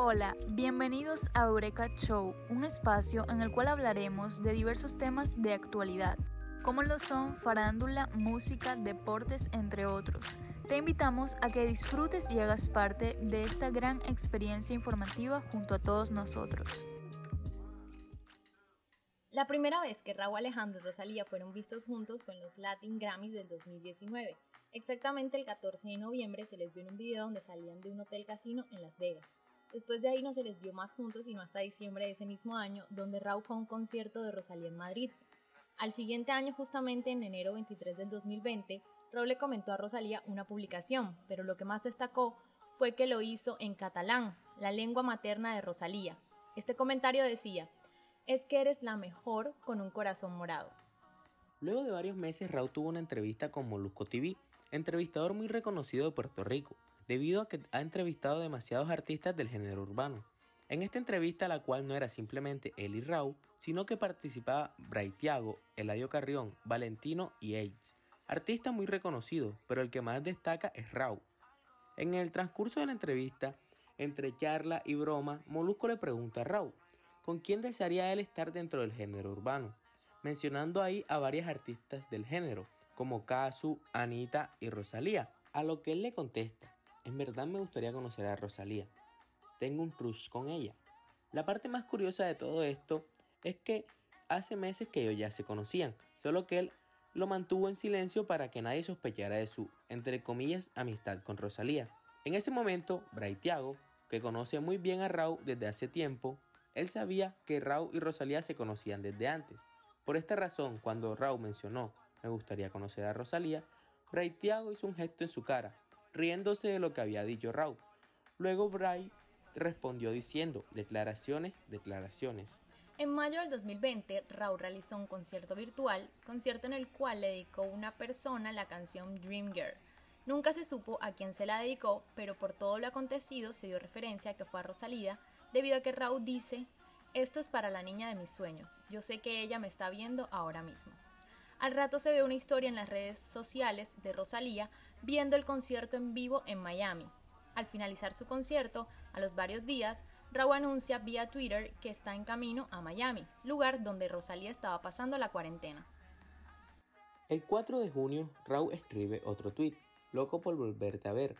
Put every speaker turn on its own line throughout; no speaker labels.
Hola, bienvenidos a Eureka Show, un espacio en el cual hablaremos de diversos temas de actualidad, como lo son farándula, música, deportes, entre otros. Te invitamos a que disfrutes y hagas parte de esta gran experiencia informativa junto a todos nosotros.
La primera vez que Raúl Alejandro y Rosalía fueron vistos juntos fue en los Latin Grammys del 2019. Exactamente el 14 de noviembre se les vio en un video donde salían de un hotel casino en Las Vegas. Después de ahí no se les vio más juntos sino hasta diciembre de ese mismo año, donde Raúl fue a un concierto de Rosalía en Madrid. Al siguiente año, justamente en enero 23 del 2020, Raúl le comentó a Rosalía una publicación, pero lo que más destacó fue que lo hizo en catalán, la lengua materna de Rosalía. Este comentario decía, es que eres la mejor con un corazón morado.
Luego de varios meses, Raúl tuvo una entrevista con Molusco TV, entrevistador muy reconocido de Puerto Rico, debido a que ha entrevistado demasiados artistas del género urbano. En esta entrevista, la cual no era simplemente y Raúl, sino que participaba Braithiago, Eladio Carrión, Valentino y Aids, artistas muy reconocidos, pero el que más destaca es Raúl. En el transcurso de la entrevista, entre charla y broma, Molusco le pregunta a Raúl, ¿con quién desearía él estar dentro del género urbano? Mencionando ahí a varias artistas del género, como Kazu, Anita y Rosalía, a lo que él le contesta, en verdad me gustaría conocer a Rosalía. Tengo un crush con ella. La parte más curiosa de todo esto es que hace meses que ellos ya se conocían, solo que él lo mantuvo en silencio para que nadie sospechara de su, entre comillas, amistad con Rosalía. En ese momento, Braithiago, que conoce muy bien a Raúl desde hace tiempo, él sabía que Raúl y Rosalía se conocían desde antes. Por esta razón, cuando Raúl mencionó me gustaría conocer a Rosalía, Braithiago hizo un gesto en su cara, riéndose de lo que había dicho Raúl. Luego Bray respondió diciendo, declaraciones, declaraciones.
En mayo del 2020, Raúl realizó un concierto virtual, concierto en el cual le dedicó una persona la canción Dream Girl. Nunca se supo a quién se la dedicó, pero por todo lo acontecido se dio referencia que fue a Rosalía, debido a que Raúl dice, esto es para la niña de mis sueños, yo sé que ella me está viendo ahora mismo. Al rato se ve una historia en las redes sociales de Rosalía viendo el concierto en vivo en Miami. Al finalizar su concierto, a los varios días, Raúl anuncia vía Twitter que está en camino a Miami, lugar donde Rosalía estaba pasando la cuarentena.
El 4 de junio, Raúl escribe otro tweet, loco por volverte a ver,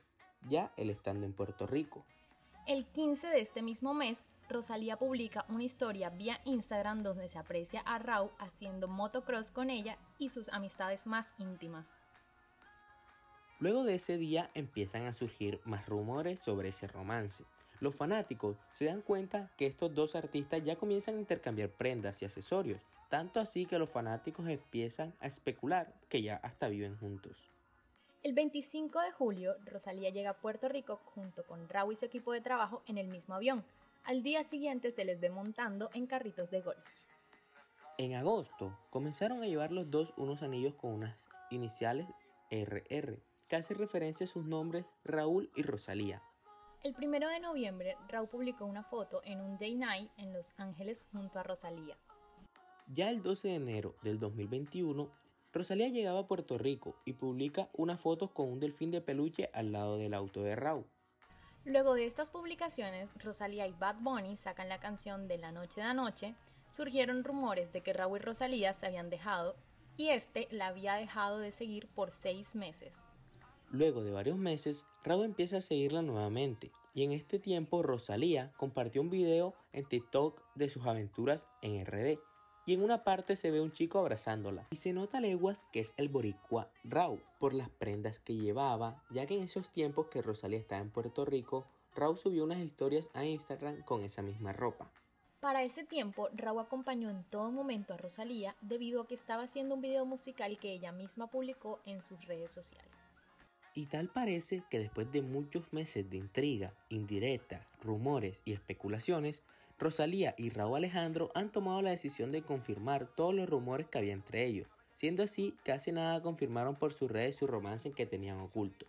ya él estando en Puerto Rico.
El 15 de este mismo mes, Rosalía publica una historia vía Instagram donde se aprecia a Raúl haciendo motocross con ella y sus amistades más íntimas.
Luego de ese día empiezan a surgir más rumores sobre ese romance. Los fanáticos se dan cuenta que estos dos artistas ya comienzan a intercambiar prendas y accesorios, tanto así que los fanáticos empiezan a especular que ya hasta viven juntos.
El 25 de julio, Rosalía llega a Puerto Rico junto con Raúl y su equipo de trabajo en el mismo avión. Al día siguiente se les ve montando en carritos de golf.
En agosto comenzaron a llevar los dos unos anillos con unas iniciales RR, que hace referencia a sus nombres Raúl y Rosalía.
El 1 de noviembre, Raúl publicó una foto en un day night en Los Ángeles junto a Rosalía.
Ya el 12 de enero del 2021, Rosalía llegaba a Puerto Rico y publica unas fotos con un delfín de peluche al lado del auto de Raúl.
Luego de estas publicaciones, Rosalía y Bad Bunny sacan la canción de La Noche de la Noche. Surgieron rumores de que Raúl y Rosalía se habían dejado y este la había dejado de seguir por seis meses.
Luego de varios meses, Raúl empieza a seguirla nuevamente y en este tiempo Rosalía compartió un video en TikTok de sus aventuras en RD y en una parte se ve un chico abrazándola y se nota leguas que es el boricua Raúl por las prendas que llevaba, ya que en esos tiempos que Rosalía estaba en Puerto Rico, Raúl subió unas historias a Instagram con esa misma ropa.
Para ese tiempo, Raúl acompañó en todo momento a Rosalía debido a que estaba haciendo un video musical que ella misma publicó en sus redes sociales.
Y tal parece que después de muchos meses de intriga, indirecta, rumores y especulaciones, Rosalía y Raúl Alejandro han tomado la decisión de confirmar todos los rumores que había entre ellos, siendo así casi nada confirmaron por sus redes su romance que tenían oculto.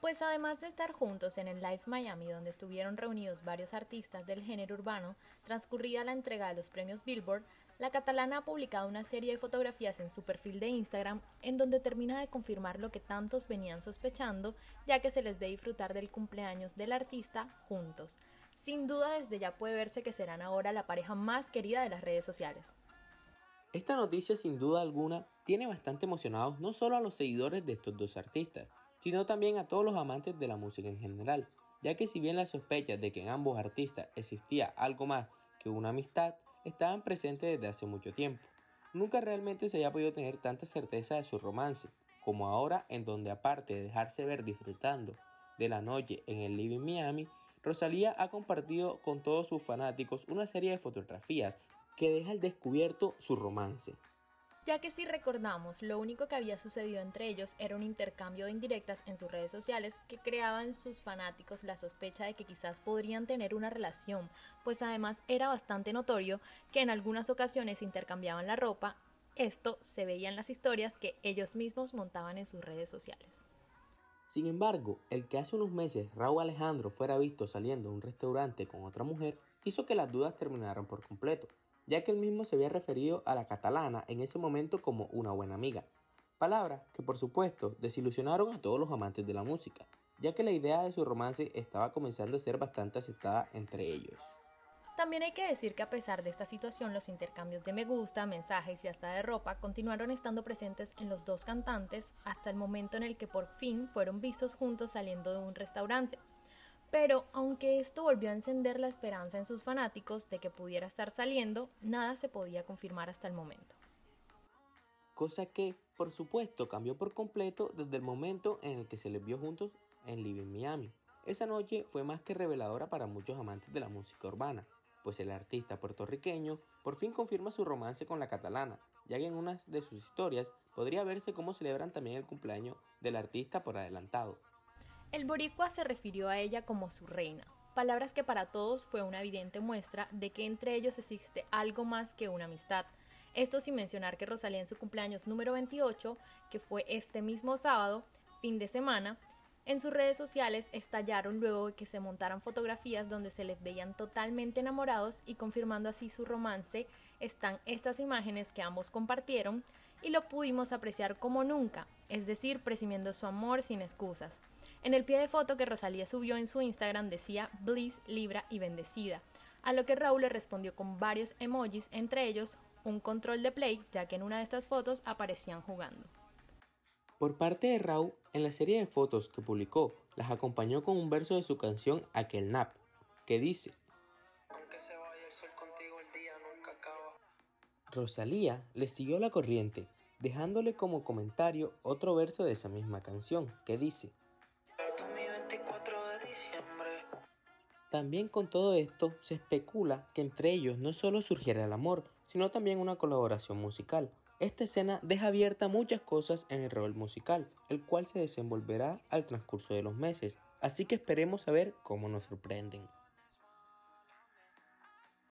Pues además de estar juntos en el Live Miami donde estuvieron reunidos varios artistas del género urbano, transcurrida la entrega de los premios Billboard, la catalana ha publicado una serie de fotografías en su perfil de Instagram en donde termina de confirmar lo que tantos venían sospechando, ya que se les ve disfrutar del cumpleaños del artista juntos. Sin duda desde ya puede verse que serán ahora la pareja más querida de las redes sociales.
Esta noticia sin duda alguna tiene bastante emocionados no solo a los seguidores de estos dos artistas, sino también a todos los amantes de la música en general, ya que si bien las sospechas de que en ambos artistas existía algo más que una amistad estaban presentes desde hace mucho tiempo, nunca realmente se haya podido tener tanta certeza de su romance, como ahora en donde aparte de dejarse ver disfrutando de la noche en el Living Miami, Rosalía ha compartido con todos sus fanáticos una serie de fotografías que deja al descubierto su romance.
Ya que si recordamos, lo único que había sucedido entre ellos era un intercambio de indirectas en sus redes sociales que creaban sus fanáticos la sospecha de que quizás podrían tener una relación, pues además era bastante notorio que en algunas ocasiones intercambiaban la ropa, esto se veía en las historias que ellos mismos montaban en sus redes sociales.
Sin embargo, el que hace unos meses Raúl Alejandro fuera visto saliendo de un restaurante con otra mujer hizo que las dudas terminaran por completo, ya que él mismo se había referido a la catalana en ese momento como una buena amiga. Palabras que por supuesto desilusionaron a todos los amantes de la música, ya que la idea de su romance estaba comenzando a ser bastante aceptada entre ellos.
También hay que decir que a pesar de esta situación, los intercambios de me gusta, mensajes y hasta de ropa continuaron estando presentes en los dos cantantes hasta el momento en el que por fin fueron vistos juntos saliendo de un restaurante. Pero aunque esto volvió a encender la esperanza en sus fanáticos de que pudiera estar saliendo, nada se podía confirmar hasta el momento.
Cosa que, por supuesto, cambió por completo desde el momento en el que se les vio juntos en Living Miami. Esa noche fue más que reveladora para muchos amantes de la música urbana, pues el artista puertorriqueño por fin confirma su romance con la catalana, ya que en una de sus historias podría verse cómo celebran también el cumpleaños del artista por adelantado.
El boricua se refirió a ella como su reina, palabras que para todos fue una evidente muestra de que entre ellos existe algo más que una amistad. Esto sin mencionar que Rosalía en su cumpleaños número 28, que fue este mismo sábado, fin de semana, en sus redes sociales estallaron luego de que se montaran fotografías donde se les veían totalmente enamorados y confirmando así su romance, están estas imágenes que ambos compartieron y lo pudimos apreciar como nunca, es decir, presumiendo su amor sin excusas. En el pie de foto que Rosalía subió en su Instagram decía Bliss, Libra y Bendecida, a lo que Raúl le respondió con varios emojis, entre ellos un control de play, ya que en una de estas fotos aparecían jugando.
Por parte de Raúl, en la serie de fotos que publicó, las acompañó con un verso de su canción Aquel Nap, que dice: Rosalía le siguió la corriente, dejándole como comentario otro verso de esa misma canción, que dice: También con todo esto se especula que entre ellos no solo surgiera el amor, sino también una colaboración musical. Esta escena deja abierta muchas cosas en el rol musical, el cual se desenvolverá al transcurso de los meses, así que esperemos a ver cómo nos sorprenden.